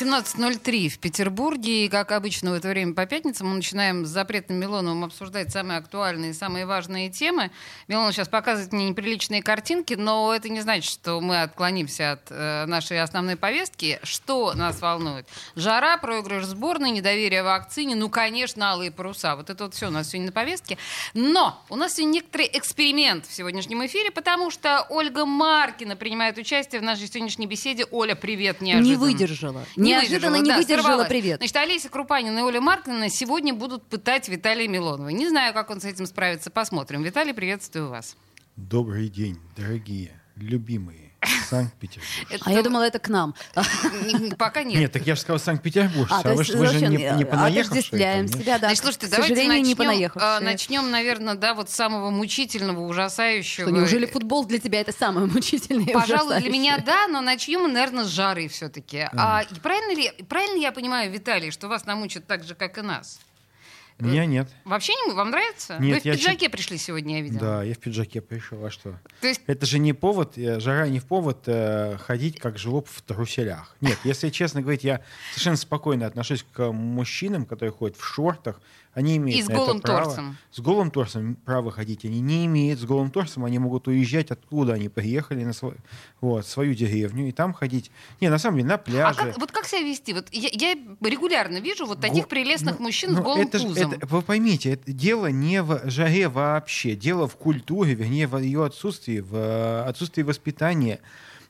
17.03 в Петербурге. И, как обычно, в это время по пятницам мы начинаем с запретным Милоновым обсуждать самые актуальные самые важные темы. Милонов сейчас показывает мне неприличные картинки, но это не значит, что мы отклонимся от э, нашей основной повестки. Что нас волнует? Жара, проигрыш сборной, недоверие вакцине, ну, конечно, алые паруса. Вот это вот все у нас сегодня на повестке. Но у нас сегодня некоторый эксперимент в сегодняшнем эфире, потому что Ольга Маркина принимает участие в нашей сегодняшней беседе. Оля, привет, неожиданно. Не выдержала. Не Неожиданно выдержала, не да, выдержала. сорвалась. Привет. Значит, Олеся Крупанина и Оля Маркина сегодня будут пытать Виталия Милонова. Не знаю, как он с этим справится, посмотрим. Виталий, приветствую вас. Добрый день, дорогие, любимые Санкт-Петербург. А я думала, это к нам. Пока нет. Нет, так я же сказал Санкт-Петербург. А, А, то вы, же не, не понаехавшие. Себя, да. Значит, слушайте, к давайте сожалению, не начнем, а, наверное, да, вот с самого мучительного, ужасающего. Что, неужели футбол для тебя это самое мучительное? Пожалуй, для меня да, но начнем мы, наверное, с жары все-таки. А, и правильно ли, правильно я понимаю, Виталий, что вас намучат так же, как и нас? Меня нет. Вообще не вам нравится? Нет, Вы в я пиджаке пришли сегодня, я видела. Да, я в пиджаке пришел, а что? То есть Это же не повод, э, жара не в повод э, ходить как жлоб в труселях. Нет, если честно говорить, я совершенно спокойно отношусь к мужчинам, которые ходят в шортах. Они имеют И с голым право. торсом. С голым торсом право ходить они не имеют. С голым торсом они могут уезжать, откуда они приехали, на свой, вот, свою деревню, и там ходить. Не, на самом деле, на А пляже. как, вот как себя вести? Вот я, я регулярно вижу вот таких Го- прелестных ну, мужчин с ну, голым это пузом. это- вы поймите, это дело не в жаре вообще, дело в культуре, вернее, в ее отсутствии, в э, отсутствии воспитания.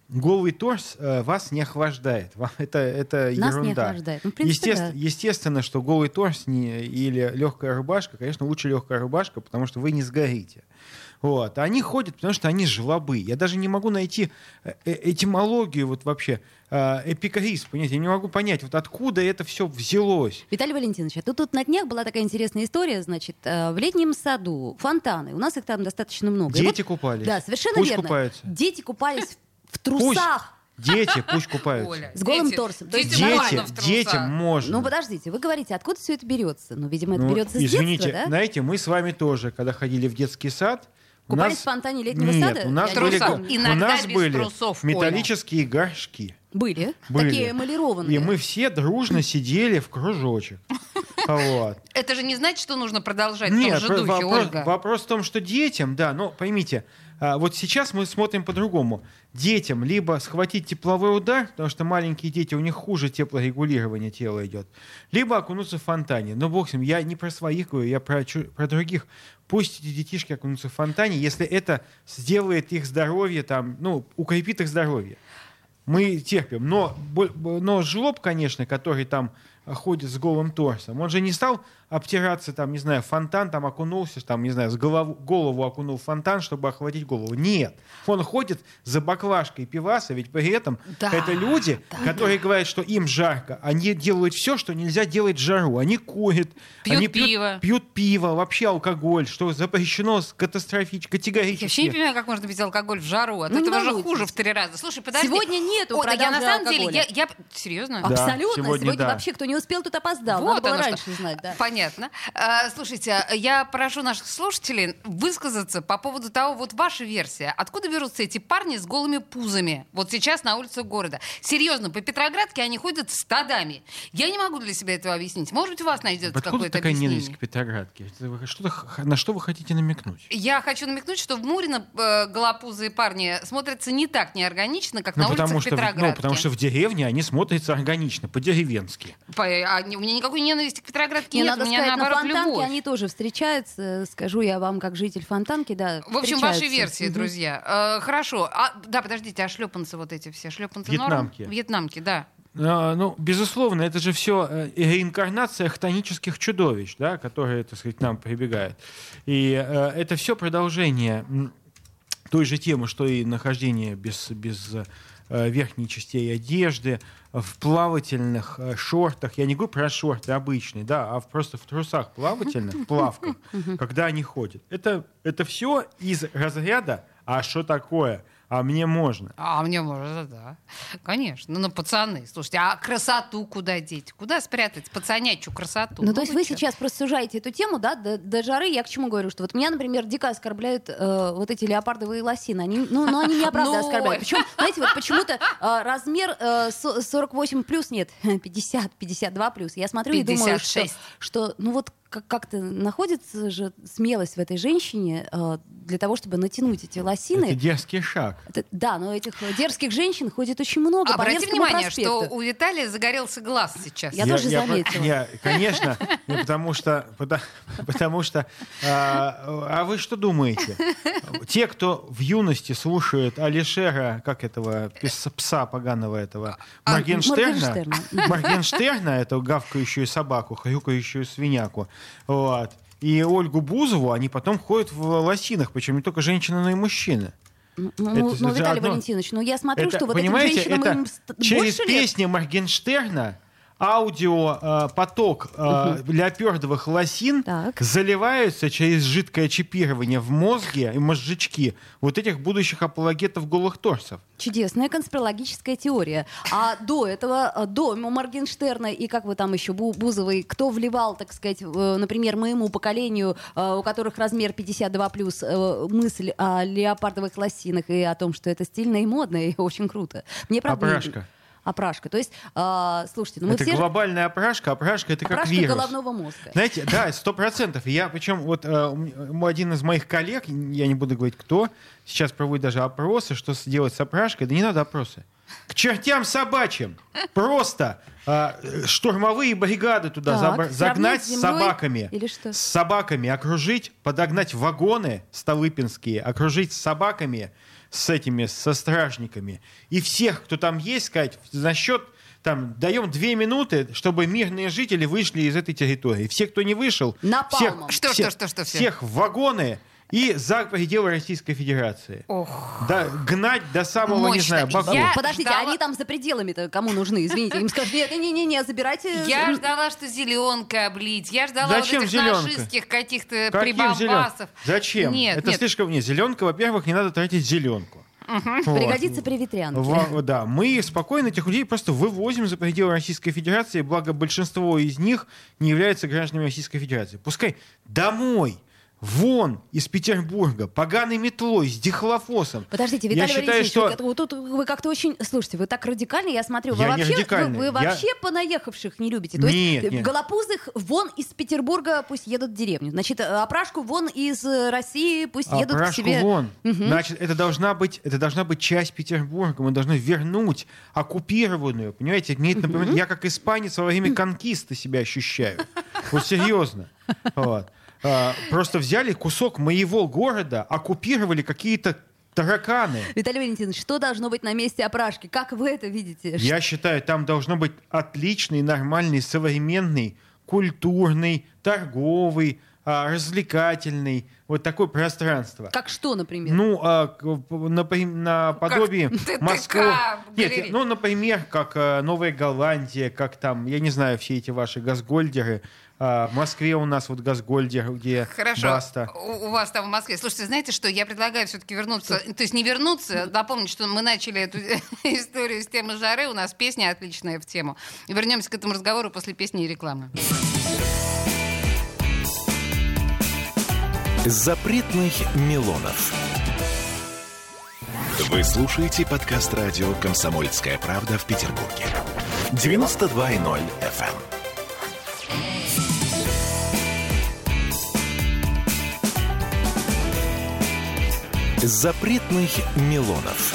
Голый торс э, вас не охлаждает. Вам это, это Нас не ерунда. охлаждает. Ну, принципе, Естественно, да. естественно, что голый торс не, или легкая рубашка, конечно, лучше легкая рубашка, потому что вы не сгорите. Вот. А они ходят, потому что они жлобы. Я даже не могу найти э, э, этимологию вот вообще, э, эпикриз, понимаете, я не могу понять, вот откуда это все взялось. Виталий Валентинович, а тут, тут на днях была такая интересная история, значит, э, в летнем саду фонтаны, у нас их там достаточно много. Дети вот- купались. Да, совершенно Пусть верно. купаются. Дети купались в Пусть. трусах. Дети пусть купаются. Оля, С голым дети- торсом. То есть Дети, можно в трусах. детям можно. Ну, подождите, вы говорите, откуда все это берется? Ну, видимо, это Ну, берется с извините, детства, да? знаете, мы с вами тоже, когда ходили в детский сад, у Купались нас- в фонтане летнего Нет, сада? у нас Я были, у Иногда нас без были трусов, Оля. металлические горшки. Были. Были. Такие эмалированные. И мы все дружно сидели в кружочек. Вот. Это же не значит, что нужно продолжать в Нет, том же духе, вопрос, Ольга. вопрос в том, что детям, да, но поймите, а, вот сейчас мы смотрим по-другому. Детям либо схватить тепловой удар, потому что маленькие дети, у них хуже теплорегулирование тела идет, либо окунуться в фонтане. Но, бог с ним, я не про своих говорю, я про, про других. Пусть эти детишки окунутся в фонтане, если это сделает их здоровье, там, ну, укрепит их здоровье. Мы терпим. Но, но жлоб, конечно, который там а, ходит с голым торсом, он же не стал обтираться, там, не знаю, фонтан, там окунулся, там, не знаю, с голову, голову окунул в фонтан, чтобы охватить голову. Нет. Он ходит за баклажкой пиваса, ведь при этом Да, это люди, которые говорят, что им жарко. Они делают все, что нельзя делать в жару. Они курят, Пьют они пиво. пьют пиво, вообще алкоголь, что запрещено катастрофически, Я категорически. вообще не понимаю, как можно пить алкоголь в жару. От Ну, этого же хуже в три раза. Слушай, подожди. Сегодня нету О, да я на самом деле, я, я... Серьезно? Да, Абсолютно. сегодня Сегодня, да. вообще кто не успел, тот опоздал. Вот Надо было оно что. раньше знать, да. Понятно. А, слушайте, я прошу наших слушателей высказаться по поводу того, вот ваша версия. Откуда берутся эти парни с голыми пузами? Вот сейчас на улице города. Серьезно, по Петроградке они ходят стадами. Я не могу для себя этого объяснить. Может быть, у вас найдется Откуда какое-то такая объяснение. ненависть к Петроградке? Х- на что вы хотите намекнуть? Я хочу намекнуть, что в Мурино э, голопузые парни смотрятся не так неорганично, как на Ну потому, улицах что, Петроградки. ну, потому что в деревне они смотрятся органично, по-деревенски. По- а у меня никакой ненависти к Петроградке Не, нет, надо меня сказать, на наоборот Фонтанке любовь. они тоже встречаются. Скажу я вам, как житель Фонтанки, да, В общем, ваши версии, Мгм. друзья. Э, хорошо. А, да, подождите, а шлепанцы вот эти все? Шлепанцы Вьетнамки. норм? Вьетнамки, да. А, ну, безусловно, это же все реинкарнация хтонических чудовищ, да, которые, так сказать, к нам прибегают. И э, это все продолжение той же темы, что и нахождение без, без э, верхней частей одежды, в плавательных э, шортах. Я не говорю про шорты обычные, да, а просто в трусах плавательных, в плавках, когда они ходят. Это, это все из разряда «а что такое?» А мне можно. А мне можно, да. Конечно. Ну, ну, пацаны, слушайте, а красоту куда деть? Куда спрятать пацанячью красоту? Ну, то есть вы чё? сейчас просто сужаете эту тему, да, до, до жары. Я к чему говорю, что вот меня, например, дико оскорбляют э, вот эти леопардовые лосины. Они, ну, но они меня правда Ну, оскорбляют. Причем, знаете, вот почему-то э, размер э, со- 48 плюс нет, 50, 52 плюс. Я смотрю и думаю, что, 56. что, ну вот как- как-то находится же смелость в этой женщине э, для того, чтобы натянуть эти лосины. Это дерзкий шаг. Это- да, но этих дерзких женщин ходит очень много Обрати внимание, проспекту. что у Виталия загорелся глаз сейчас. Я тоже про- заметила. я- конечно, потому что, пота- потому что, а, а вы что думаете? Те, кто в юности слушает Алишера, как этого пса поганого этого, А, Моргенштерна, Моргенштерна. Моргенштерна, эту гавкающую собаку, хрюкающую свиняку, вот, и Ольгу Бузову, они потом ходят в лосинах, причем не только женщины, но и мужчины. Ну, Это ну, же Виталий одно. Валентинович, ну я смотрю, Это, что вот понимаете, этим женщинам это им через больше лет. песни Моргенштерна аудио э, поток э, леопердовых лосин Так. заливаются через жидкое чипирование в мозге и мозжечки вот этих будущих апологетов голых торсов. Чудесная конспирологическая теория. А до этого, э, до Моргенштерна и как вы там еще, Бу- Бузовой, кто вливал, так сказать, э, например, моему поколению, у которых размер 52 плюс, мысль о леопардовых лосинах и о том, что это стильно и модно, и очень круто. Мне правда... Опрашка. Опрашка. То есть, э, слушайте, ну мы это все... глобальная опрашка, опрашка это как Опрашка вирус. головного мозга. Знаете, да, сто процентов. Я, причем, вот э, меня- один из моих коллег, я не буду говорить кто, сейчас проводит даже опросы, что делать с опрашкой. Да не надо опросы. К чертям собачьим. Просто э, штурмовые бригады туда Так, сравнять загнать с собаками. или что? С собаками окружить, подогнать вагоны столыпинские, окружить с собаками, с этими, со стражниками. И всех, кто там есть, сказать, за счет там, даем две минуты, чтобы мирные жители вышли из этой территории. Все, кто не вышел, Напалмом. всех, Что, всех- что, что, что, все? всех в вагоны и за пределы Российской Федерации. Ох. Да, гнать до самого, не Мощно. знаю, Баку. Я- Подождите, ждала- они там за пределами-то кому нужны? Извините, им скажут, нет, не-не-не, забирайте... Я ждала, что зеленкой облить. Я ждала Зачем вот этих зеленка? нашистских каких-то Каким зелен- прибамбасов. Зачем? Нет, Это нет. слишком... Нет, зеленка, во-первых, не надо тратить зеленку. Вот. Пригодится при ветрянке. Во- да, мы спокойно этих людей просто вывозим за пределы Российской Федерации, благо большинство из них не являются гражданами Российской Федерации. Пускай домой, вон из Петербурга, поганой метлой, с дихлофосом. Подождите, Я Виталий считаю, Валентинович, что- вы, вот тут вы как-то очень... Слушайте, вы так радикально, я смотрю. Вы Я вообще, Вы, вы я- вообще понаехавших не любите? То Нет, есть нет. голопузых вон из Петербурга пусть едут в деревню. Значит, э, опрашку вон из э, России пусть А едут к себе... вон. Значит, это должна быть, это должна быть часть Петербурга. Мы должны вернуть оккупированную. Понимаете, мне это напоминает, я как испанец во время конкисты себя ощущаю. Вот серьезно. Вот. А, Просто взяли кусок моего города, оккупировали какие-то тараканы. Виталий Валентинович, что должно быть на месте опрашки? Как вы это видите? Я считаю, там должно быть отличный, нормальный, современный, культурный, торговый, а, развлекательный, вот такое пространство. Как что, например? Ну, а, наподобие ТТК Москвы. Нет, ну, например, как а, Новая Голландия, как там, я не знаю, все эти ваши газгольдеры. А, в Москве у нас вот газгольдер, где Хорошо. Баста. У, у вас там в Москве. Слушайте, знаете что? Я предлагаю все-таки вернуться, то есть не вернуться, напомнить, что мы начали эту историю с темы жары. У нас песня отличная в тему. И вернемся к этому разговору после песни и рекламы. Запретных Милонов. Вы слушаете подкаст радио «Комсомольская правда» в Петербурге. 92.0 FM. Запретных Милонов.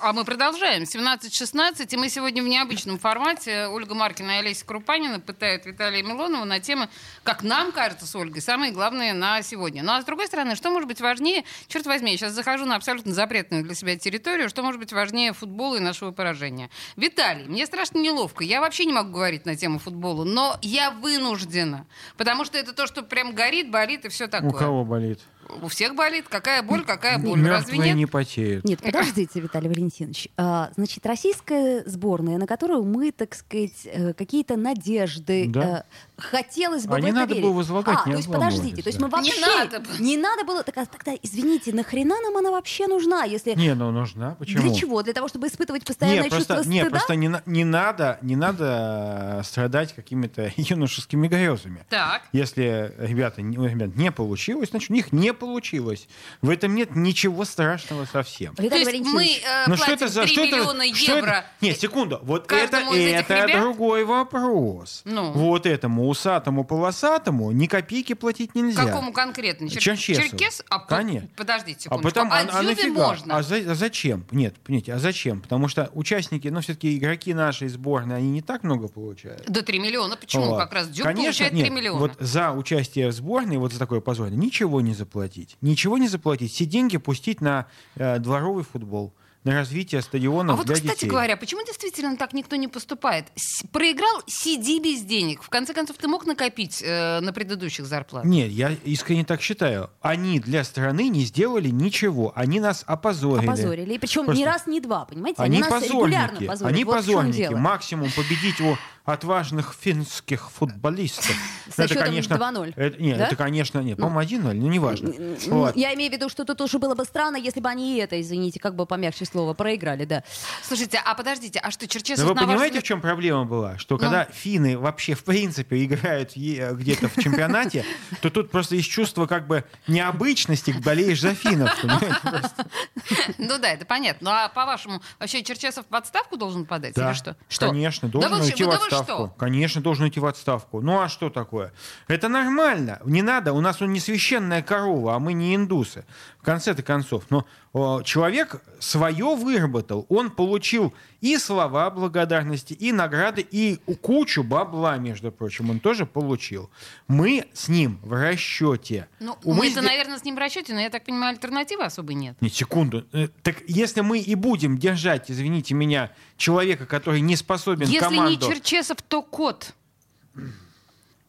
А мы продолжаем. 17.16, и мы сегодня в необычном формате. Ольга Маркина и Олеся Крупанина пытают Виталия Милонова на темы, как нам кажется с Ольгой, самые главные на сегодня. Ну а с другой стороны, что может быть важнее? Черт возьми, я сейчас захожу на абсолютно запретную для себя территорию. Что может быть важнее футбола и нашего поражения? Виталий, мне страшно неловко. Я вообще не могу говорить на тему футбола, но я вынуждена. Потому что это то, что прям горит, болит и все такое. У кого болит? У всех болит. Какая боль, какая боль. Разве Мертвые нет? не потеют. Нет, подождите, Виталий Валентинович. А, значит, российская сборная, на которую мы, так сказать, э, какие-то надежды, Да. э, хотелось бы А в не это надо верить. было возлагать, а, не то есть, подождите, то есть мы вообще... Не надо было. Не надо было... Так, а тогда, извините, нахрена нам она вообще нужна, если... Не, ну нужна. Почему? Для чего? Для того, чтобы испытывать постоянное чувство просто, нет, стыда? просто не, не надо, не надо э, страдать какими-то юношескими грезами. Так. Если ребята, не- у ребят не получилось, значит, у них не получилось. В этом нет ничего страшного совсем. То есть мы э, Ну что платим это за 3 что это- миллиона что евро. это- Нет, секунду. Вот это, это ребят? другой вопрос. Ну. Вот этому усатому полосатому ни копейки платить нельзя. Какому конкретно? Чер- Черчесову. Черкес? А, Конечно. Подождите А секундочку. потом, а, а, а нафига? можно? А, за- а зачем? Нет, понимаете, а зачем? Потому что участники, ну, все-таки игроки нашей сборной, они не так много получают. До 3 миллиона. Почему? Вот. Как раз Дзюб Конечно, получает 3 нет, миллиона. Вот за участие в сборной, вот за такое позорное, ничего не заплатить. Ничего не заплатить. Все деньги пустить на э, дворовый футбол, на развитие А стадионов вот, для кстати детей. говоря, почему действительно так никто не поступает? С- проиграл, сиди без денег. В конце концов, ты мог накопить э, на предыдущих зарплатах? Нет, я искренне так считаю. Они для страны не сделали ничего. Они нас опозорили. опозорили. И причем Просто- ни раз, ни два, понимаете? Они, нас регулярно позорники. позорят. Они Вот позорники. Максимум победить у отважных финских футболистов. Со счетом 2:0, это- нет, да? это, конечно, нет. По-моему, 1-0, ну неважно. Вот. Я имею в виду, что тут уже было бы странно, если бы они и это, извините, как бы помягче слово, проиграли, да. Слушайте, а подождите, а что Но Черчесов вы на ваш понимаете, взгляд- в чем проблема была? Что Ну. когда финны вообще в принципе играют где-то в чемпионате, то тут просто есть чувство как бы необычности, болеешь за финнов. Ну да, это понятно. Ну а по-вашему, вообще Черчесов в отставку должен подать Да, или что? Конечно, должен вы- уйти в вы отставку. что? Конечно, должен уйти в отставку. Ну а что такое? Это нормально. Не надо. У нас он не священная корова, а мы не индусы. В конце-то концов. Но о, человек свое выработал. Он получил и слова благодарности, и награды, и кучу бабла, между прочим, он тоже получил. Мы с ним в расчете. Ну, мы-то, сде- наверное, с ним в расчете, но я так понимаю, альтернативы особой нет. нет, секунду. Э, Так если мы и будем держать, извините меня, человека, который не способен Если команду... не Черчесов, то кот.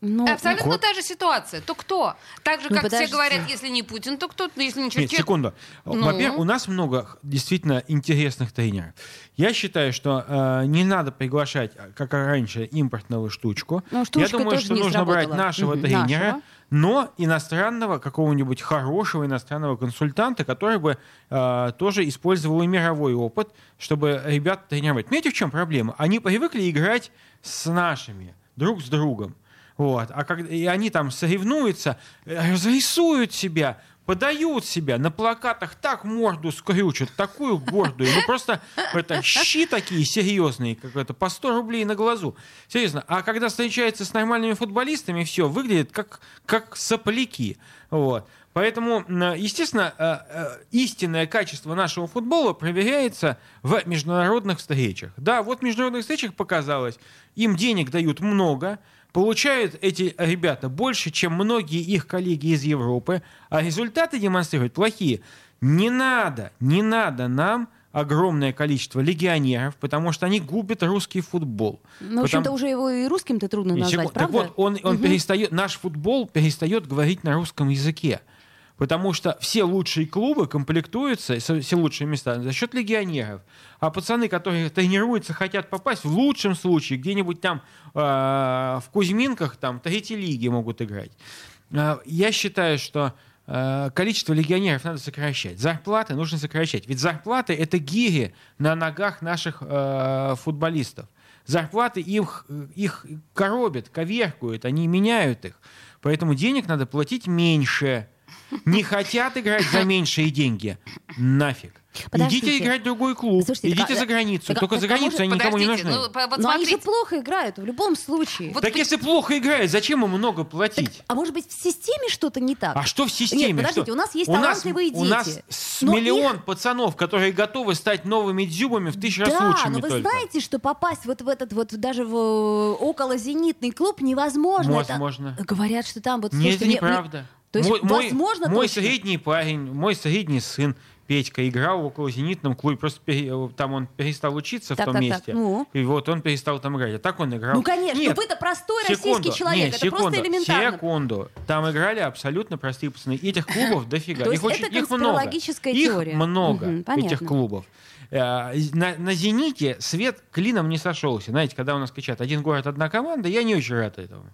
Ну, Абсолютно кот. та же ситуация. То кто? Так же, Ну, как все подождите. говорят, если не Путин, то кто? Ну, если не Нет, Черчесов. секунду. Ну? Во-первых, у нас много действительно интересных тренеров. Я считаю, что э, не надо приглашать, а, как раньше, импортную штучку. Ну, Я думаю, что нужно брать сработала. нашего Мгм, тренера, нашего. но иностранного, какого-нибудь хорошего иностранного консультанта, который бы э, тоже использовал и мировой опыт, чтобы ребят тренировать. Понимаете, в чем проблема? Они привыкли играть с нашими, друг с другом. Вот. А когда и они там соревнуются, э, разрисуют себя, подают себя, на плакатах так морду скрючат, такую гордую, ну просто это щи такие серьезные, как это, по 100 рублей на глазу. Серьезно. А когда встречается с нормальными футболистами, все, выглядит как, как сопляки. Вот. Поэтому, естественно, э, э, истинное качество нашего футбола проверяется в международных встречах. Да, вот в международных встречах показалось, им денег дают много, получают эти ребята больше, чем многие их коллеги из Европы, а результаты демонстрируют плохие. Не надо, не надо нам огромное количество легионеров, потому что они губят русский футбол. Ну, в общем-то, Потому- уже его и русским-то трудно назвать, секунд- Так правда? вот, он, он перестает, наш футбол перестает говорить на русском языке. Потому что все лучшие клубы комплектуются, все лучшие места за счет легионеров. А пацаны, которые тренируются, хотят попасть, в лучшем случае где-нибудь там э, в Кузьминках, там, третьей лиги могут играть. Э, я считаю, что э, количество легионеров надо сокращать. Зарплаты нужно сокращать. Ведь зарплаты — это гири на ногах наших э, футболистов. Зарплаты их, их коробят, коверкуют, они меняют их. Поэтому денег надо платить меньше. Не хотят играть за меньшие деньги. Нафиг. Подождите. Идите играть в другой клуб. Слушайте, Идите так, за а- границу. так Только так за границу может- они никому не нужны. ну, вот Но они же плохо играют в любом случае. Вот так при- если плохо играют, зачем им много платить? А может быть, в системе что-то не так? А что в системе? Нет, подождите, Что? у нас есть у нас, талантливые У нас дети. с Но миллион пацанов, которые готовы стать новыми дзюбами в тысячу раз Да, лучшими но вы только. знаете, что попасть вот в этот вот даже в э, околозенитный клуб невозможно. Это- Возможно. Говорят, что там вот... Нет, слушайте, это мне- неправда. То есть, мой, мой- возможно, мой точно? средний парень, мой средний сын Петька играл около зенитном клубе, просто пере- там он перестал учиться Так, в том так, так. месте. Ну? И вот он перестал там играть. А так он играл. Ну, конечно, Нет, вы-то простой секунду, российский человек, нет, это секунду, просто элементарно. Секунду. Там играли абсолютно простые пацаны. Этих клубов дофига. То Их, очень, это их много. конспирологическая Их теория. много, Мгм, понятно. этих клубов. Э, На, на «Зените» свет клином не сошелся. Знаете, когда у нас кричат «один город, одна команда», я не очень рад этому.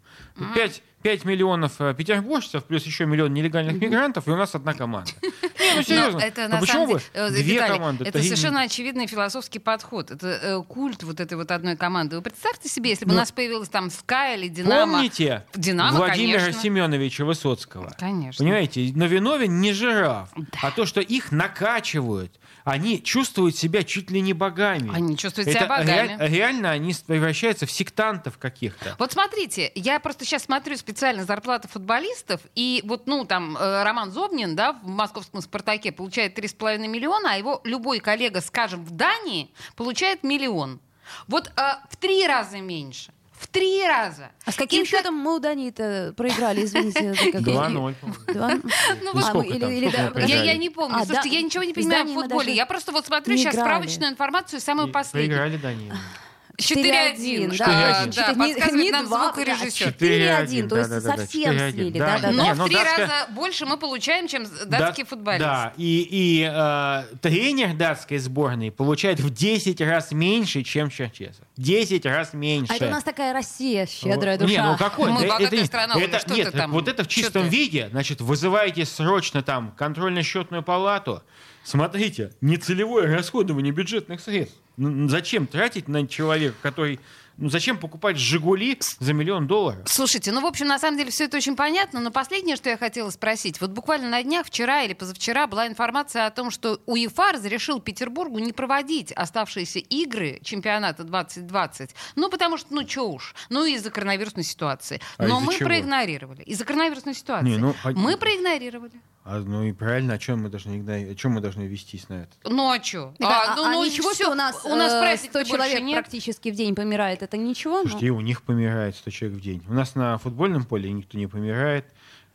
5, 5 миллионов э, петербуржцев плюс еще миллион нелегальных мигрантов, и у нас одна команда. Не, ну Но серьезно. это Ну на почему самом бы деле, э, две Виталий, команды? это три- совершенно очевидный философский подход. Это э, культ вот этой вот одной команды. Вы представьте себе, если бы Ну, у нас появилась там СКА или Динамо. Помните Динамо, Владимира конечно. Семеновича Высоцкого? Конечно. Понимаете, но Виновен не жираф, а то, что их накачивают, они чувствуют себя чуть ли не богами. Они чувствуют Это себя богами. ре- реально они превращаются в сектантов каких-то. Вот смотрите, я просто сейчас смотрю специально зарплаты футболистов, и вот, ну, там, э, Роман Зобнин, да, в московском «Спартаке» получает 3,5 миллиона, а его любой коллега, скажем, в Дании получает миллион. Вот э, в три раза меньше. В три раза. А с каким счетом мы у Дании-то проиграли, извините? это как- 2-0, по-моему. Два? Ну, мы Я, не помню. А, Слушайте, да, я ничего не понимаю в футболе. Я просто вот смотрю сейчас справочную информацию, самую последнюю. Проиграли Дании. 4-1. 4-1, Да, да. да, подсказывает нам звукорежиссер. да, 4-1, то есть совсем 4-1, слили. да. Да-да-да. Но в ну, три раза больше мы получаем, чем датский Да, футболист. Да, и, и э, тренер датской сборной получает в 10 раз меньше, чем Черчесов. 10 раз меньше. А это у нас такая Россия, щедрая душа. Не, ну какой? Мы Да богатая это, страна, это- что нет, ты там? вот это в чистом виде. Значит, вызываете срочно там контрольно-счетную палату. Смотрите, нецелевое расходование бюджетных средств. Ну, зачем тратить на человека, который... Ну, зачем покупать «Жигули» за миллион долларов? Слушайте, ну, в общем, на самом деле все это очень понятно, но последнее, что я хотела спросить. Вот буквально на днях, вчера или позавчера, была информация о том, что УЕФА разрешил Петербургу не проводить оставшиеся игры чемпионата 2020. Ну, потому что, ну, чё уж, ну, из-за коронавирусной ситуации. А Но из-за мы чего? проигнорировали. Из-за коронавирусной ситуации. Не, ну, а- Мы проигнорировали. А, ну и правильно, о чем мы должны, о чем мы должны вестись на это? Ну, а? А, а- ну, а ну, ничего, всё, что у нас, у нас э, праздника 100 больше человек нет. практически в день помирает, это ничего? Слушайте, и у них помирает 100 человек в день. У нас на футбольном поле никто не помирает.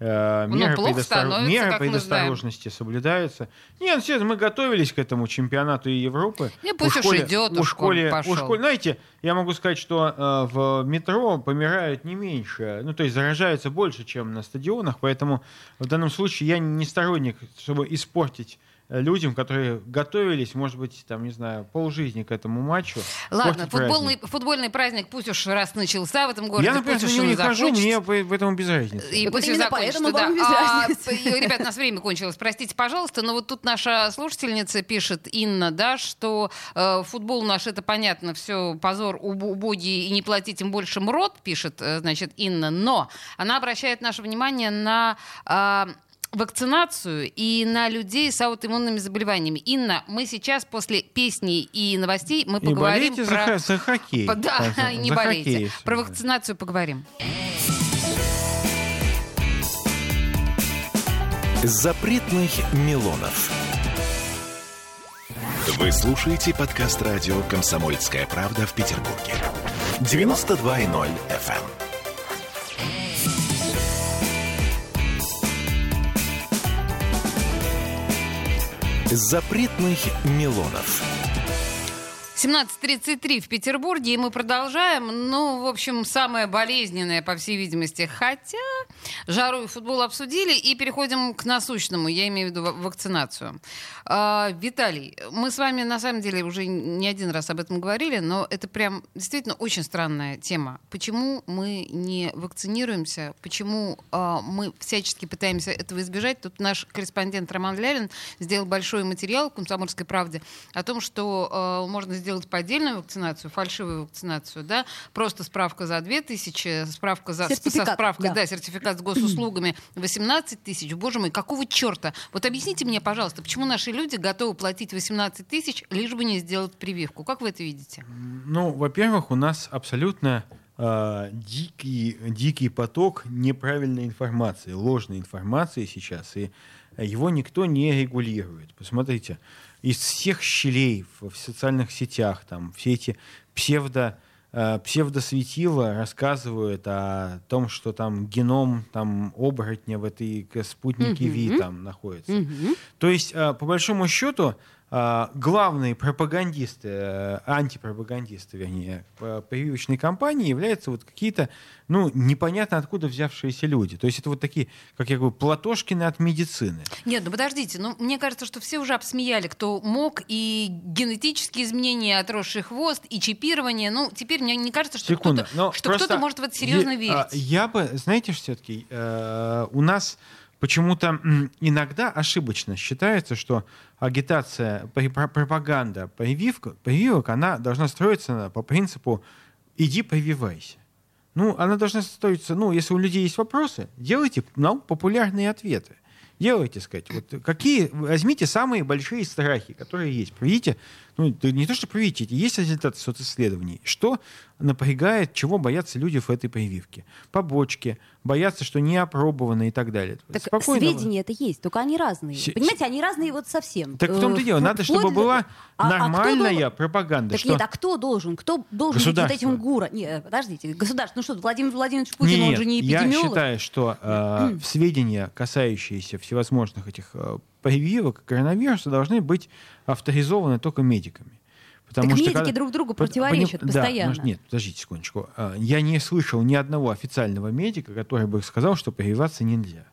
Э, Ну, меры предостор- меры предосторожности соблюдаются. Нет, все, мы готовились к этому чемпионату Европы. И пусть уж школе- идет, у уж школе, пошел. у школе, знаете, я могу сказать, что э, в метро помирают не меньше, ну то есть заражаются больше, чем на стадионах, поэтому в данном случае я не сторонник, чтобы испортить людям, которые готовились, может быть, там, не знаю, полжизни к этому матчу. Ладно, футбольный, праздник. футбольный праздник пусть уж раз начался в этом городе, Я, например, пусть на уж не хожу, мне по- в этом без разницы. И Так пусть вот и закончится, поэтому да. вам без А, Ребят, у нас время кончилось. Простите, пожалуйста, но вот тут наша слушательница пишет, Инна, да, что э, футбол наш, это понятно, все позор, уб- убогий, и не платить им больше мрот, пишет, э, значит, Инна. Но она обращает наше внимание на... а, вакцинацию и на людей с аутоиммунными заболеваниями. Инна, мы сейчас после песни и новостей мы поговорим болейте про... за, за хоккей. Да, За- не за болейте. хоккей. Про вакцинацию поговорим. Запретных Милонов. Вы слушаете подкаст радио «Комсомольская правда» в Петербурге. 92.0 FM. Запретных Милонов. 17.33 в Петербурге, и мы продолжаем. Ну, в общем, самое болезненное, по всей видимости. Хотя жару и футбол обсудили, и переходим к насущному. Я имею в виду ва- вакцинацию. А, Виталий, мы с вами, на самом деле, уже не один раз об этом говорили, но это прям действительно очень странная тема. Почему мы не вакцинируемся? Почему а, мы всячески пытаемся этого избежать? Тут наш корреспондент Роман Лялин сделал большой материал в «Комсомольской правде» о том, что э, можно сделать поддельную вакцинацию, фальшивую вакцинацию, да, просто справка за 2000, справка за, Сертификат, со справкой, да. да. сертификат с госуслугами 18 тысяч. Боже мой, какого черта? Вот объясните мне, пожалуйста, почему наши люди готовы платить 18 тысяч, лишь бы не сделать прививку? Как вы это видите? Ну, во-первых, у нас абсолютно э, дикий, дикий поток неправильной информации, ложной информации сейчас, и его никто не регулирует. Посмотрите, из всех щелей в, в социальных сетях, там, все эти псевдо э, псевдосветила рассказывают о том, что там геном там оборотня в этой к- спутнике Мгм. Ви там находится. Мгм. То есть, э, по большому счету, э, главные пропагандисты, э, антипропагандисты, вернее, прививочной кампании являются вот какие-то, ну, непонятно откуда взявшиеся люди. То есть это вот такие, как я говорю, платошкины от медицины. Нет, ну подождите, ну мне кажется, что все уже обсмеяли, кто мог, и генетические изменения, отросший хвост, и чипирование. Ну, теперь мне не кажется, что Секунду. кто-то что кто-то может в это серьезно я, верить. а, Я бы, знаете, все-таки у нас почему-то иногда ошибочно считается, что агитация, пропаганда прививка, прививок, она должна строиться по принципу «иди прививайся». Ну, она должна строиться, ну, если у людей есть вопросы, делайте ну, популярные ответы. Делайте, сказать, вот какие, возьмите самые большие страхи, которые есть. Проведите, ну, не то, что проведите, есть результаты социсследований. Что напрягает, чего боятся люди в этой прививке? Побочки, боятся, что не опробованы и так далее. Так Спокойно. сведения это есть, только они разные. Се- Понимаете, они разные вот совсем. Так в том-то Э, дело, надо, чтобы была А- а нормальная должен- пропаганда. Так что... нет, а кто должен? Кто должен быть вот этим гура? Нет, подождите, государство. Ну что, Владимир Владимирович Путин, он Нет, же не я эпидемиолог. считаю, что э, сведения, касающиеся всевозможных этих э, прививок коронавируса, должны быть авторизованы только медиками. Потому Так что медики когда- друг другу противоречат поним- да, постоянно. ну, нет, подождите секундочку. А, Я не слышал ни одного официального медика, который бы сказал, что прививаться нельзя.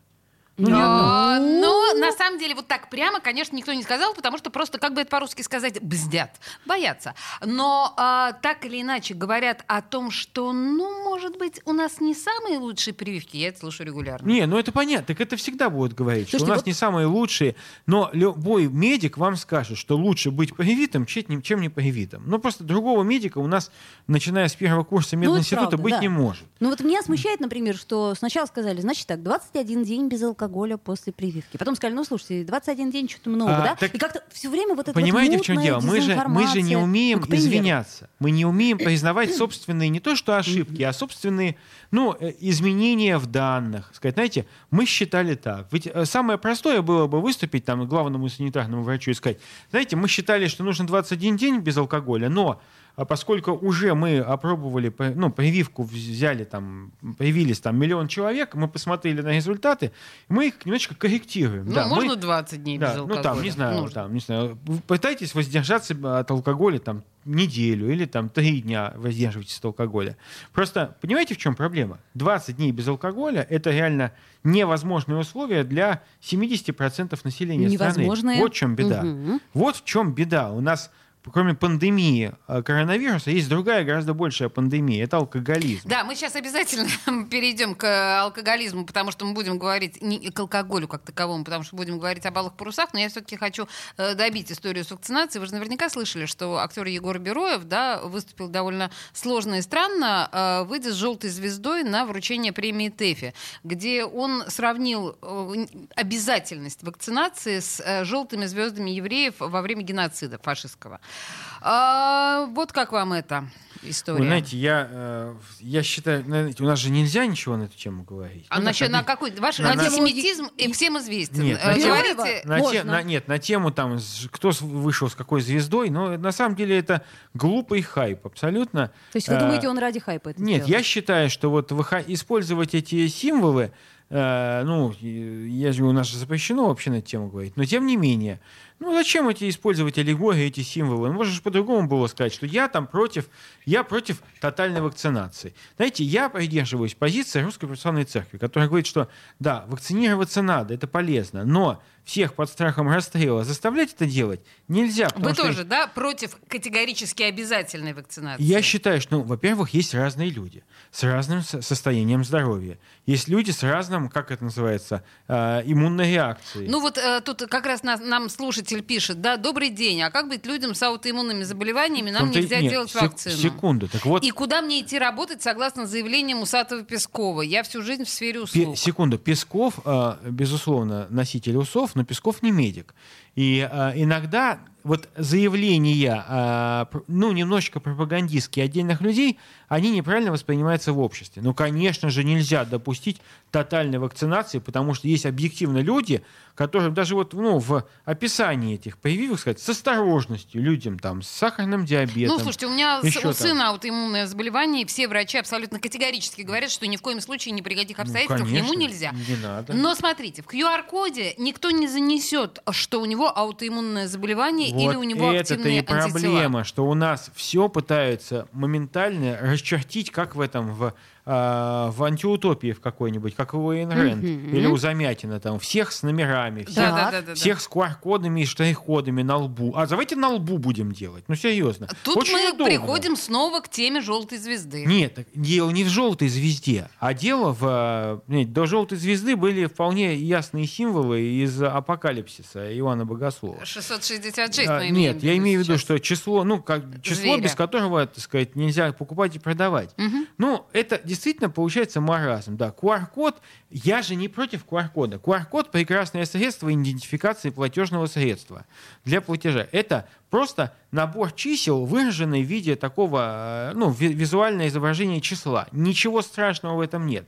Ну, А, Но на самом деле вот так прямо, конечно, никто не сказал, потому что просто, как бы это по-русски сказать, бздят, боятся. Но а, так или иначе говорят о том, что, ну, может быть, у нас не самые лучшие прививки. Я это слушаю регулярно. Не, ну это понятно, так это всегда будут говорить, что Слушайте, у нас вот- не самые лучшие, но любой медик вам скажет, что лучше быть привитым, чем чем не привитым. Ну просто другого медика у нас, начиная с первого курса Ну, мединститута, правда, быть да. не может. Ну вот меня смущает, например, что сначала сказали, значит так, 21 день без алкоголя после прививки. Потом сказали, ну слушайте, 21 день что-то много, А, да? так И как-то все время вот это Понимаете, вот в чем дело? Мы же, мы же не умеем Ну, извиняться. Мы не умеем признавать собственные не то что ошибки, а собственные ну, э, изменения в данных. Сказать, знаете, мы считали так. Ведь э, самое простое было бы выступить там главному санитарному врачу и сказать, знаете, мы считали, что нужно 21 день без алкоголя, но а поскольку уже мы опробовали, ну, прививку взяли там, появились там миллион человек, мы посмотрели на результаты, мы их немножечко корректируем. Ну, Да, мы- можно 20 дней без да, алкоголя? ну там, не знаю, Нужно. там, не знаю, пытайтесь воздержаться от алкоголя там неделю или там три дня воздерживайтесь от алкоголя. Просто понимаете, в чем проблема? 20 дней без алкоголя — это реально невозможные условия для 70% населения Невозможные. страны. Вот в чем беда. Мгм. Вот в чем беда. У нас кроме пандемии э, коронавируса есть другая гораздо большая пандемия. Это алкоголизм. Да, мы сейчас обязательно перейдем к э, алкоголизму, потому что мы будем говорить не к алкоголю как таковому, потому что будем говорить о балых парусах, но я все-таки хочу э, добить историю с вакцинацией. Вы же наверняка слышали, что актер Егор Бероев да, выступил довольно сложно и странно, выйдя с желтой звездой на вручение премии ТЭФИ, где он сравнил обязательность вакцинации с желтыми звездами евреев во время геноцида фашистского. А, вот как вам эта история? Вы знаете, я, э, я считаю, знаете, у нас же нельзя ничего на эту тему говорить. А Ну, насчет на какой? Ваш на- на- антисемитизм и всем известен. Нет, Э, на тему- Говорите, На те- на- нет, на тему там, кто вышел с какой звездой, но на самом деле это глупый хайп, абсолютно. То есть вы Э, думаете, он ради хайпа это Нет, сделал? я считаю, что вот выха- использовать эти символы, э, ну, я же у нас же запрещено вообще на эту тему говорить, но тем не менее, ну зачем эти использовать аллегории, эти символы? Ну, же по-другому было сказать, что я там против, я против тотальной вакцинации. Знаете, я придерживаюсь позиции Русской Православной Церкви, которая говорит, что да, вакцинироваться надо, это полезно, но всех под страхом расстрела заставлять это делать нельзя. вы что тоже, да, против категорически обязательной вакцинации? я считаю, что, ну, во-первых, есть разные люди с разным со- состоянием здоровья. Есть люди с разным, как это называется, э, иммунной реакцией. Ну вот э, тут как раз нас- нам слушатель пишет, да, добрый день, а как быть людям с аутоиммунными заболеваниями, нам нельзя нет, делать сек- вакцину. Секунду, так вот, И куда мне идти работать, согласно заявлениям Усатого Пескова? Я всю жизнь в сфере Пе- услуг. секунду, Песков, э, безусловно, носитель усов, но Песков не медик. И э, иногда вот заявления, э, ну, немножечко пропагандистские отдельных людей, они неправильно воспринимаются в обществе. Ну, конечно же, нельзя допустить тотальной вакцинации, потому что есть объективно люди, которые даже вот ну, в описании этих прививок, сказать, с осторожностью людям там, с сахарным диабетом. Ну, слушайте, у меня с- у там. сына аутоиммунное заболевание, и все врачи абсолютно категорически говорят, что ни в коем случае ни при каких обстоятельствах ему Ну, конечно, нельзя. Не надо. Но смотрите, в QR-коде никто не занесет, что у него аутоиммунное заболевание или у него это-то активные и проблема, что у нас все пытаются моментально расчертить, как в этом, в, а, в антиутопии в какой-нибудь, как у Эйн Рэнд Мгм. или у Замятина, там, всех с номерами, всех, Да, всех с QR-кодами и штрих-кодами на лбу. А давайте на лбу будем делать, ну серьезно. Тут Очень мы удобно. приходим снова к теме желтой звезды. Нет, дело не в желтой звезде, а дело в... э, нет, до желтой звезды были вполне ясные символы из апокалипсиса Иоанна Богослова. 666 А, мы имеем Нет, я имею в виду, что число, ну, как число, Зверя. без которого, так сказать, нельзя покупать и продавать. Мгм. Ну, это действительно получается маразм. Да, QR-код, я же не против QR-кода. QR-код — прекрасное средство идентификации платежного средства для платежа. Это просто набор чисел, выраженный в виде такого, э, ну, ви- визуальное изображение числа. Ничего страшного в этом нет.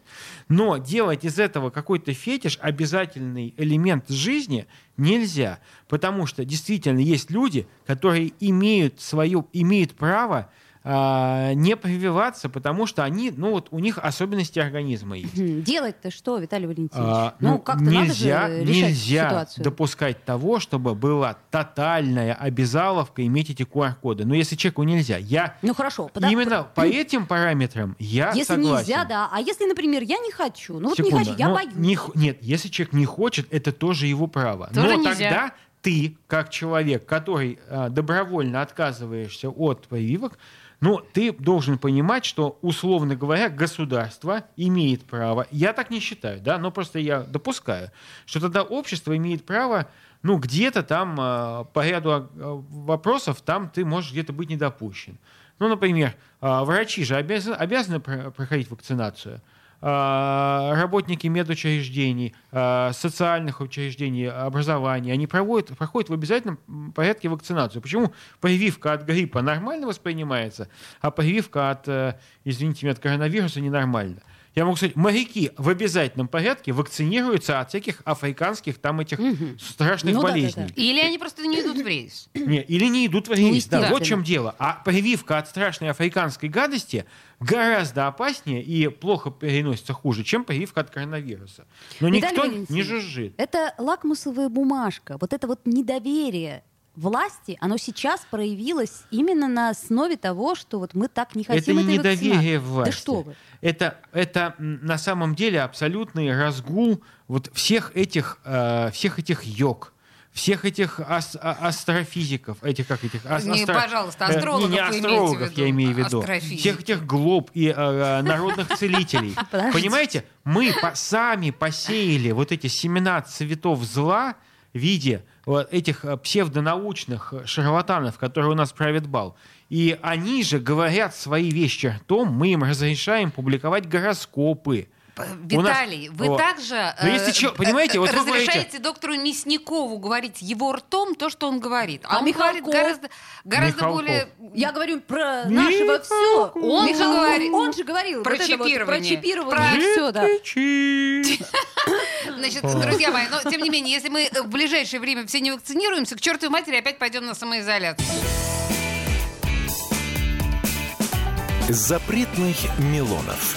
Но делать из этого какой-то фетиш, обязательный элемент жизни, нельзя. Потому что действительно есть люди, которые имеют, свое, имеют право не прививаться, потому что они, ну вот у них особенности организма есть. Делать-то что, Виталий Валентинович? А, ну, ну, как-то нельзя, надо же решать нельзя ситуацию. допускать того, чтобы была тотальная обязаловка иметь эти QR-коды. Но если человеку нельзя, я Ну хорошо, пода- именно по этим параметрам я Если согласен. нельзя, да. А если, например, я не хочу? Ну вот не Секунду, хочу, я но боюсь. не нет, если человек не хочет, это тоже его право. Тоже но нельзя. тогда ты, как человек, который а, добровольно отказываешься от прививок, ну, ты должен понимать, что, условно говоря, государство имеет право, я так не считаю, да, но просто я допускаю, что тогда общество имеет право, ну, где-то там а, по ряду а, вопросов, там ты можешь где-то быть недопущен. Ну, например, а, врачи же обязаны, обязаны про- проходить вакцинацию работники медучреждений, а, социальных учреждений, образования, они проводят, проходят в обязательном порядке вакцинацию. Почему прививка от гриппа нормально воспринимается, а прививка от, э, извините меня, от коронавируса ненормально? Я могу сказать, моряки в обязательном порядке вакцинируются от всяких африканских там этих страшных Ну да, да, болезней. да. Или они просто не идут в рейс. Не, или не идут в рейс. да, естественно. вот в чем дело. А прививка от страшной африканской гадости гораздо опаснее и плохо переносится хуже, чем прививка от коронавируса. Но Виталий никто не жужжит. Это лакмусовая бумажка. Вот это вот недоверие власти, оно сейчас проявилось именно на основе того, что вот мы так не Это хотим не этой вакцинации. недоверие власти. Да что вы. Это, это на самом деле абсолютный разгул вот всех этих, э, всех этих йог, всех этих ас- а- астрофизиков, этих как этих ас- Не, астро- пожалуйста, э, астрологов не, не в астрологов виду, я имею в виду, всех этих глоб и э, народных целителей. Понимаете, мы сами посеяли вот эти семена цветов зла виде вот этих э, псевдонаучных э, шарлатанов, которые у нас правят бал. И они же говорят свои вещи ртом, мы им разрешаем публиковать гороскопы. У нас- Виталий, вы О. также Но если э, чё, понимаете, вот разрешаете говорите- доктору Мясникову говорить его ртом то, что он говорит. А, А он Михалков? говорит гораздо, гораздо Михалков. более... Я говорю про нашего все. Он же говорит- он же говорил про вот это вот, про чипирование. чипирование. Про- все, да. Значит, друзья мои, но тем не менее, если мы в ближайшее время все не вакцинируемся, к чертовой матери опять пойдем на самоизоляцию. Запретных Милонов.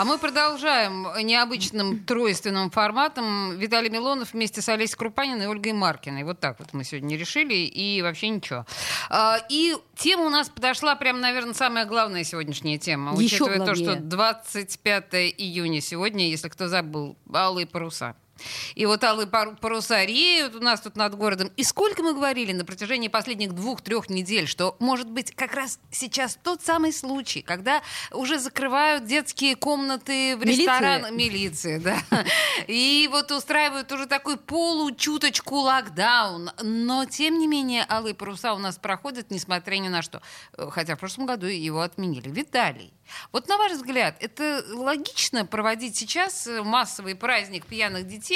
А мы продолжаем необычным тройственным форматом. Виталий Милонов вместе с Олесей Крупаниной и Ольгой Маркиной. Вот так вот мы сегодня решили, и вообще ничего. А, И тема у нас подошла прям, наверное, самая главная сегодняшняя тема. Еще учитывая то, главнее. что 25 июня сегодня, если кто забыл, алые паруса. И вот алые пар- паруса реют у нас тут над городом. И сколько мы говорили на протяжении последних двух-трех недель, что может быть как раз сейчас тот самый случай, когда уже закрывают детские комнаты в ресторанах. Милиции, да. И вот устраивают уже такой получуточку локдаун. Но, тем не менее, алые паруса у нас проходят, несмотря ни на что. Хотя в прошлом году его отменили. Виталий, вот на ваш взгляд, это логично проводить сейчас массовый праздник пьяных детей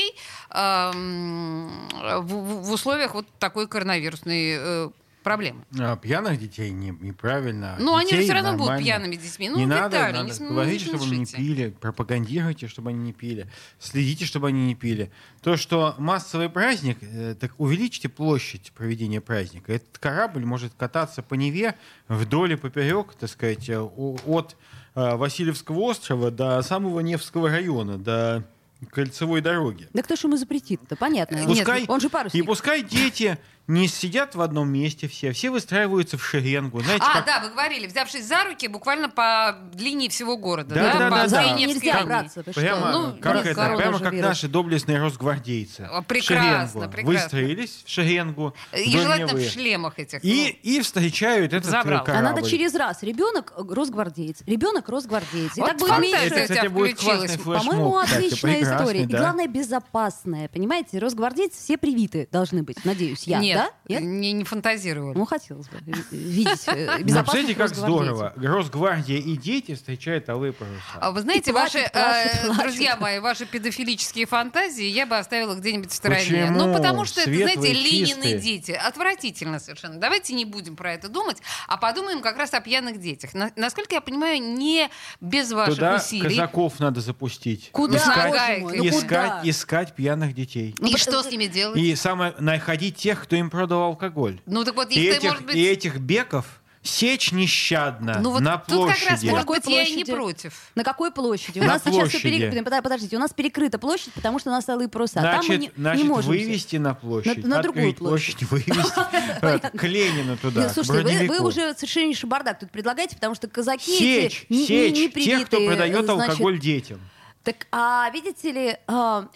эм, в, условиях вот такой коронавирусной э, проблемы? А, пьяных детей не, неправильно. Ну, они Детей все равно будут нормально. пьяными детьми. Ну, не надо, Виталий, надо не говорить, не чтобы они не пили, пропагандируйте, чтобы они не пили, следите, чтобы они не пили. То, что массовый праздник, э, так увеличьте площадь проведения праздника. Этот корабль может кататься по Неве вдоль и поперек, так сказать, э, от э, Васильевского острова до самого Невского района, до кольцевой дороги. Да кто ж ему запретит-то? Понятно. Нет, Пускай, он же и парусник. пускай дети не сидят в одном месте все, все выстраиваются в шеренгу. Знаете, А, как- да, вы говорили, взявшись за руки буквально по длине всего города, Да, да, да, по да, да. Нельзя линии. браться. Прямо, Ну, как это, прямо как вирус. наши доблестные росгвардейцы. Прекрасно, шеренгу. прекрасно. Выстроились в шеренгу. И вдоль желательно в шлемах этих. И, и встречают этот э, Забрал. корабль. А надо через раз. Ребенок э, росгвардеец, ребенок росгвардеец. И Вот так будет меньше. у Это, тебя кстати, будет классный флешмоб. По-моему, отличная история. И главное, безопасная. Понимаете, росгвардейцы все привиты должны быть, надеюсь, я. Нет, Да? Нет? Не, не фантазировали. Ну, хотелось бы ви- видеть э, представляете, как здорово. Росгвардия и дети встречают алые паруса. А вы знаете, ваши, э, плачут. друзья мои, ваши педофилические фантазии я бы оставила где-нибудь в стороне. Почему? Ну, потому что это, знаете, Ленины дети. Отвратительно совершенно. Давайте не будем про это думать, а подумаем как раз о пьяных детях. На- насколько я понимаю, не без ваших усилий. казаков надо запустить. Куда, Искать, искать пьяных детей. И что с ними делать? И самое, находить тех, кто им продал алкоголь. Ну, так вот, И этих, может быть... и этих беков сечь нещадно Ну, вот на тут как раз, площади. может быть, я и не площади? против. На какой площади? У На нас сейчас все площади. перекрыто. Подождите, у нас перекрыта площадь, потому что у нас алые паруса. Там мы Значит, не, значит не можем. вывести на площадь, На- на другую открыть площадь, вывести э, к Ленину туда, слушайте, вы, уже совершеннейший бардак тут предлагаете, потому что казаки Сечь, эти не, не- сечь тех, кто продает значит. алкоголь детям. Так, а видите ли, а,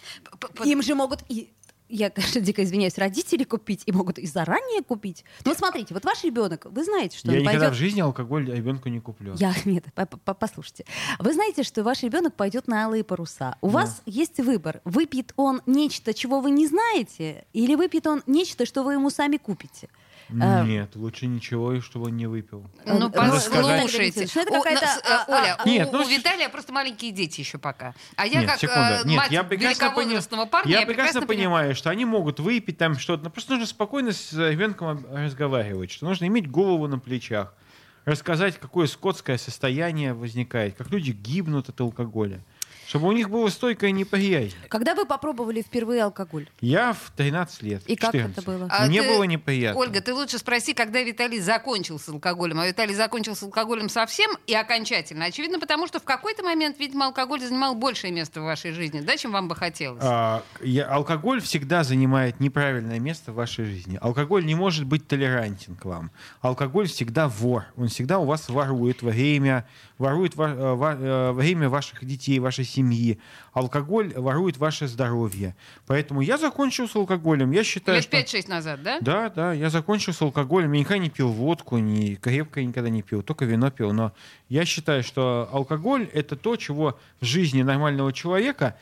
им же могут и я, конечно, дико извиняюсь, родители купить и могут и заранее купить. Вот смотрите, вот ваш ребенок, вы знаете, что Я он никогда пойдет... в жизни алкоголь ребенку не куплю. Я, нет, по- по- послушайте. Вы знаете, что ваш ребенок пойдет на алые паруса. У вас есть выбор. Выпьет он нечто, чего вы не знаете, или выпьет он нечто, что вы ему сами купите. А, Нет, лучше ничего, и чтобы он не выпил. Ну, Э, послушайте. э, а, а, Оля, а, у- ну, Виталия просто маленькие дети еще пока. А я Нет, как э, мать я прекрасно, пони- великовозрастного парня, я я прекрасно понимаю. понимаю, что они могут выпить там что-то. но Просто нужно спокойно с ребенком разговаривать, что нужно иметь голову на плечах, рассказать, какое скотское состояние возникает, как люди гибнут от алкоголя, чтобы у них было стойкое неприязнь. Когда вы попробовали впервые алкоголь? Я в 13 лет. И как 14. это было? А Мне ты- было неприятно. Ольга, ты лучше спроси, когда Виталий закончил с алкоголем. А Виталий закончил с алкоголем совсем и окончательно. Очевидно, потому что в какой-то момент, видимо, алкоголь занимал большее место в вашей жизни, да, чем вам бы хотелось. А, я- алкоголь всегда занимает неправильное место в вашей жизни. Алкоголь не может быть толерантен к вам. Алкоголь всегда вор. Он всегда у вас ворует во время, ворует во, э, во- э, во время ваших детей, вашей семьи. Алкоголь ворует ваше здоровье. Поэтому я закончил с алкоголем. Я считаю, Лет что... 5-6 назад, да? Да, да, я закончил с алкоголем. Я никогда не пил водку, ни крепко никогда не пил, только вино пил. Но я считаю, что алкоголь — это то, чего в жизни нормального человека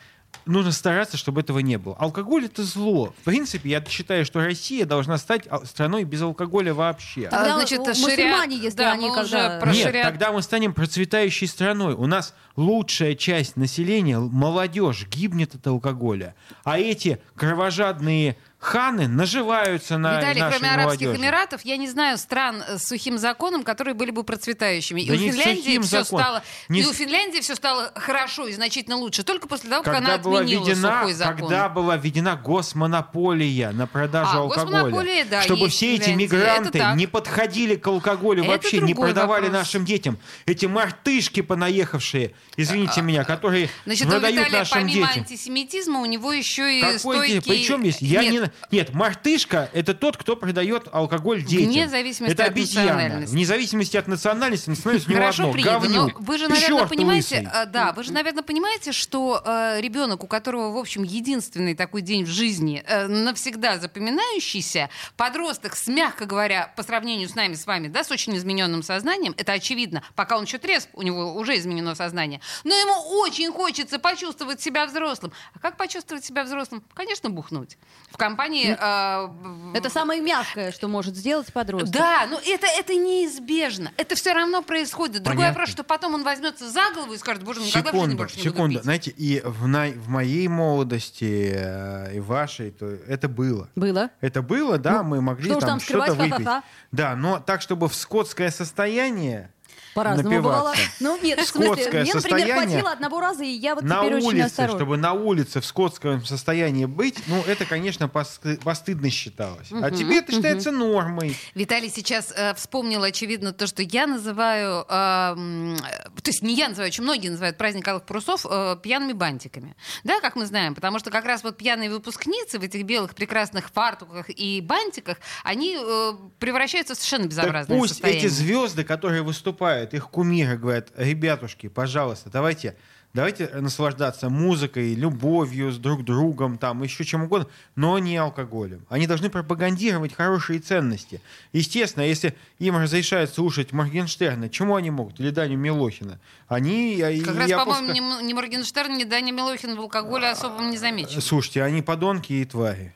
нужно стараться, чтобы этого не было. Алкоголь — это зло. В принципе, я считаю, что Россия должна стать а, страной без алкоголя вообще. Тогда А, значит, мусульмане, если да, они когда- уже Нет, тогда мы станем процветающей страной. У нас лучшая часть населения, молодежь, гибнет от алкоголя. А эти кровожадные ханы наживаются на Виталий, нашей кроме Арабских молодежи. Эмиратов, я не знаю стран с сухим законом, которые были бы процветающими. Да и у Финляндии все стало, Не и у Финляндии все стало хорошо и значительно лучше только после того, как когда она отменила введена, сухой закон. когда была введена госмонополия на продажу А, алкоголя, да, чтобы все эти мигранты не подходили к алкоголю Это вообще, не продавали вопрос. нашим детям. Эти мартышки понаехавшие, извините меня, которые Значит, у продают Виталия нашим помимо детям. антисемитизма у него еще и Какой стойкий... де- Причем есть? Я Нет, не, Нет, мартышка — это тот, кто продает алкоголь детям. Вне зависимости это от обезьяна. национальности. Вне зависимости от национальности, национальность у него Хорошо одно. но говнюк. вы же, наверное, Чёрт понимаете, лысый. э, да, вы же, наверное, понимаете, что э, ребенок, у которого, в общем, единственный такой день в жизни, э, навсегда запоминающийся, подросток с, мягко говоря, по сравнению с нами, с вами, да, с очень измененным сознанием, это очевидно, пока он еще трезв, у него уже изменено сознание, но ему очень хочется почувствовать себя взрослым. А как почувствовать себя взрослым? Конечно, бухнуть. В компании... э, Это самое мягкое, что может сделать подросток. да, но это, это неизбежно. Это все равно происходит. Другой Понятно. вопрос, что потом он возьмется за голову и скажет, боже, никогда в жизни Секунду, больше не буду секунду. пить. Знаете, и в, на- в моей молодости э, и вашей, то это было. Было. Это было, да, мы могли что там там скрывать, что-то выпить. ха-ха-ха. Да, но так, чтобы в скотское состояние По-разному напиваться. бывало. Ну, нет, в смысле, Скотское мне, например, состояние хватило одного раза, и я вот на теперь очень улице, осторожна. чтобы на улице в скотском состоянии быть, ну, это, конечно, посты- постыдно считалось. А тебе это считается нормой. Виталий сейчас э, вспомнил, очевидно, то, что я называю, э, то есть не я называю, очень многие называют праздник алых парусов э, пьяными бантиками. Да, как мы знаем, потому что как раз вот пьяные выпускницы в этих белых прекрасных фартуках и бантиках, они э, превращаются в совершенно Так безобразное пусть состояние. эти звезды, которые выступают, их кумиры говорят, ребятушки, пожалуйста, давайте, давайте наслаждаться музыкой, любовью с друг другом, там, еще чем угодно, но не алкоголем. Они должны пропагандировать хорошие ценности. Естественно, если им разрешают слушать Моргенштерна, чему они могут? Или Даню Милохина? Они... Как раз, по-моему, ни, ни Моргенштерн, ни Даня Милохин в алкоголе особо не замечен. Слушайте, они подонки и твари.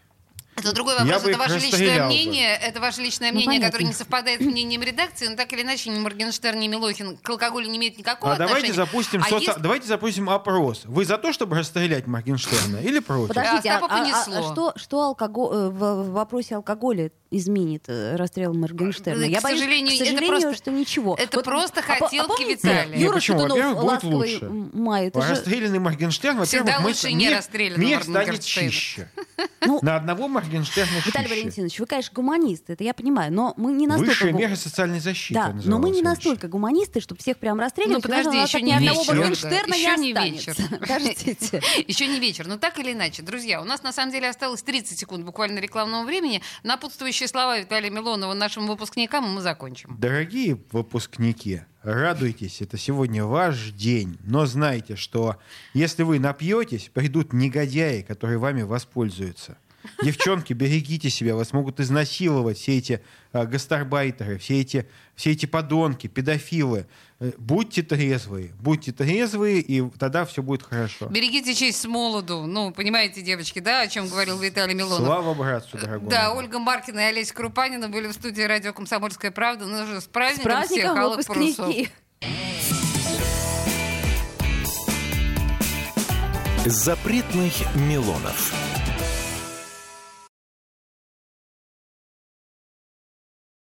Это другой вопрос, бы это ваше личное бы. мнение, это ваше личное Ну, мнение, понятно. которое не совпадает с мнением редакции, но так или иначе ни Моргенштерн, ни Милохин к алкоголю не имеют никакого А давайте отношения. запустим, А соци- есть- давайте запустим опрос. Вы за то, чтобы расстрелять Моргенштерна или против? Подождите, А а, а- а понесло. что, что алкоголь, э, в, в вопросе алкоголя изменит э, расстрел Моргенштерна? Э, к Я боюсь, сожалению, к это сожалению, просто- что ничего. это просто а а хотелки помните, Виталия. Юра Не, почему? Шатунов, будет лучше. май, это же- Расстрелянный Моргенштерн, Всегда во-первых, мы- лучше не мир- расстрелянного мир станет чище. Ну, На одного Моргенштерна Виталий чище. Валентинович, вы, конечно, гуманисты, это я понимаю, но мы не настолько... Высшая гу- мера социальной защиты. Да, но мы не настолько гуманисты, чтобы всех прям расстрелять. Ну, подожди, еще не ни одного вечер, Моргенштерна не Еще не вечер. Подождите. Еще не вечер. Но так или иначе, друзья, у нас на самом деле осталось 30 секунд буквально рекламного времени. Напутствующие слова Виталия Милонова нашим выпускникам, мы закончим. Дорогие выпускники, радуйтесь, это сегодня ваш день. Но знайте, что если вы напьетесь, придут негодяи, которые вами воспользуются. Девчонки, берегите себя, вас могут изнасиловать все эти а, гастарбайтеры, все эти, все эти подонки, педофилы. Э, Будьте трезвые, будьте трезвые, и тогда все будет хорошо. Берегите честь с молоду. Ну, понимаете, девочки, да, о чем говорил Виталий Милонов? Слава братцу, дорогому. Да, Ольга Маркина и Олеся Крупанина были в студии радио «Комсомольская правда». Ну же, с С праздником, всех праздником, алых парусов. Запретных Милонов.